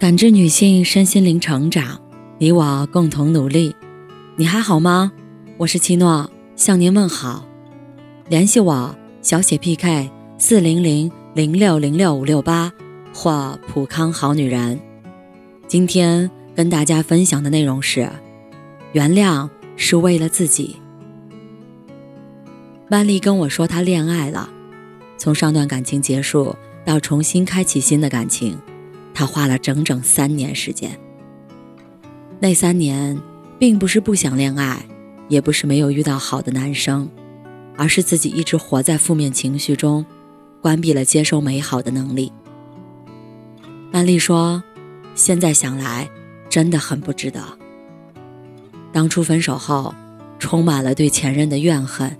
感知女性身心灵成长，你我共同努力。你还好吗？我是七诺，向您问好。联系我小写 PK 四零零零六零六五六八或普康好女人。今天跟大家分享的内容是：原谅是为了自己。曼丽跟我说她恋爱了，从上段感情结束到重新开启新的感情。他花了整整三年时间。那三年，并不是不想恋爱，也不是没有遇到好的男生，而是自己一直活在负面情绪中，关闭了接受美好的能力。曼丽说：“现在想来，真的很不值得。当初分手后，充满了对前任的怨恨，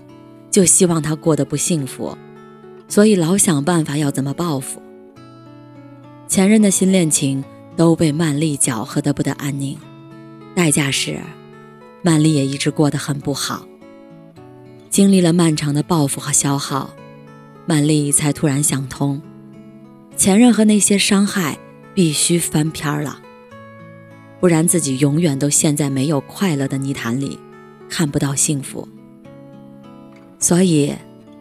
就希望他过得不幸福，所以老想办法要怎么报复。”前任的新恋情都被曼丽搅和得不得安宁，代价是，曼丽也一直过得很不好。经历了漫长的报复和消耗，曼丽才突然想通，前任和那些伤害必须翻篇了，不然自己永远都陷在没有快乐的泥潭里，看不到幸福。所以，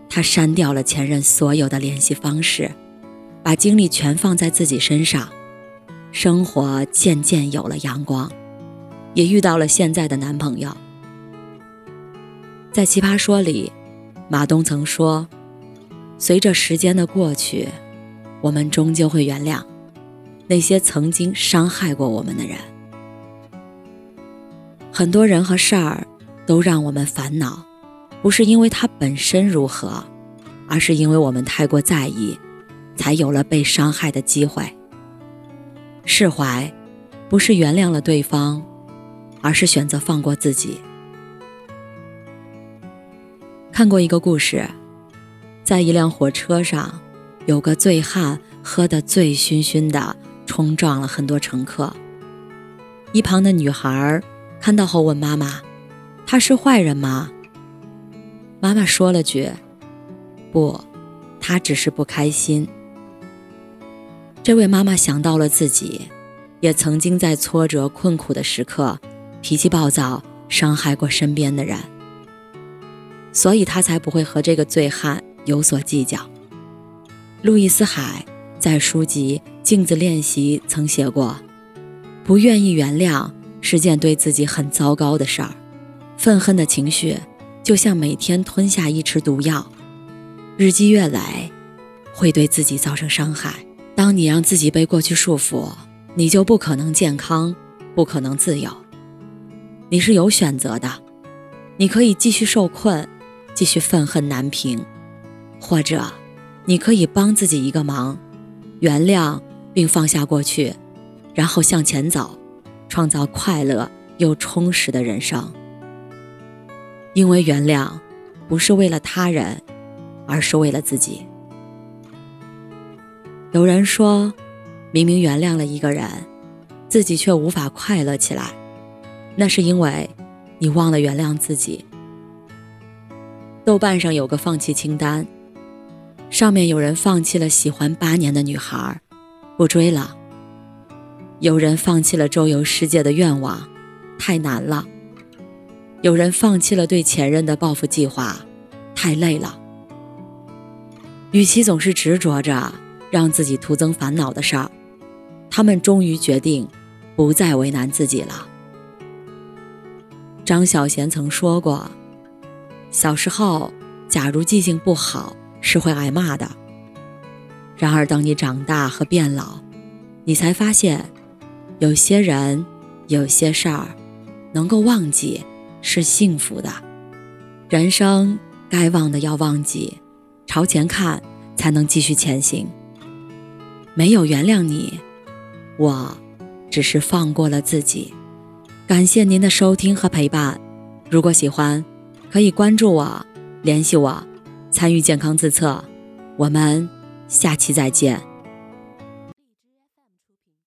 她删掉了前任所有的联系方式。把精力全放在自己身上，生活渐渐有了阳光，也遇到了现在的男朋友。在《奇葩说》里，马东曾说：“随着时间的过去，我们终究会原谅那些曾经伤害过我们的人。很多人和事儿都让我们烦恼，不是因为它本身如何，而是因为我们太过在意。”才有了被伤害的机会。释怀，不是原谅了对方，而是选择放过自己。看过一个故事，在一辆火车上，有个醉汉喝得醉醺醺的，冲撞了很多乘客。一旁的女孩看到后问妈妈：“他是坏人吗？”妈妈说了句：“不，他只是不开心。”这位妈妈想到了自己，也曾经在挫折困苦的时刻，脾气暴躁，伤害过身边的人，所以她才不会和这个醉汉有所计较。路易斯·海在书籍《镜子练习》曾写过：“不愿意原谅是件对自己很糟糕的事儿，愤恨的情绪就像每天吞下一匙毒药，日积月累，会对自己造成伤害。”当你让自己被过去束缚，你就不可能健康，不可能自由。你是有选择的，你可以继续受困，继续愤恨难平，或者你可以帮自己一个忙，原谅并放下过去，然后向前走，创造快乐又充实的人生。因为原谅不是为了他人，而是为了自己。有人说，明明原谅了一个人，自己却无法快乐起来，那是因为你忘了原谅自己。豆瓣上有个放弃清单，上面有人放弃了喜欢八年的女孩，不追了；有人放弃了周游世界的愿望，太难了；有人放弃了对前任的报复计划，太累了。与其总是执着着。让自己徒增烦恼的事儿，他们终于决定不再为难自己了。张小娴曾说过：“小时候，假如记性不好，是会挨骂的。然而，当你长大和变老，你才发现，有些人、有些事儿，能够忘记是幸福的。人生该忘的要忘记，朝前看，才能继续前行。”没有原谅你，我只是放过了自己。感谢您的收听和陪伴。如果喜欢，可以关注我，联系我，参与健康自测。我们下期再见。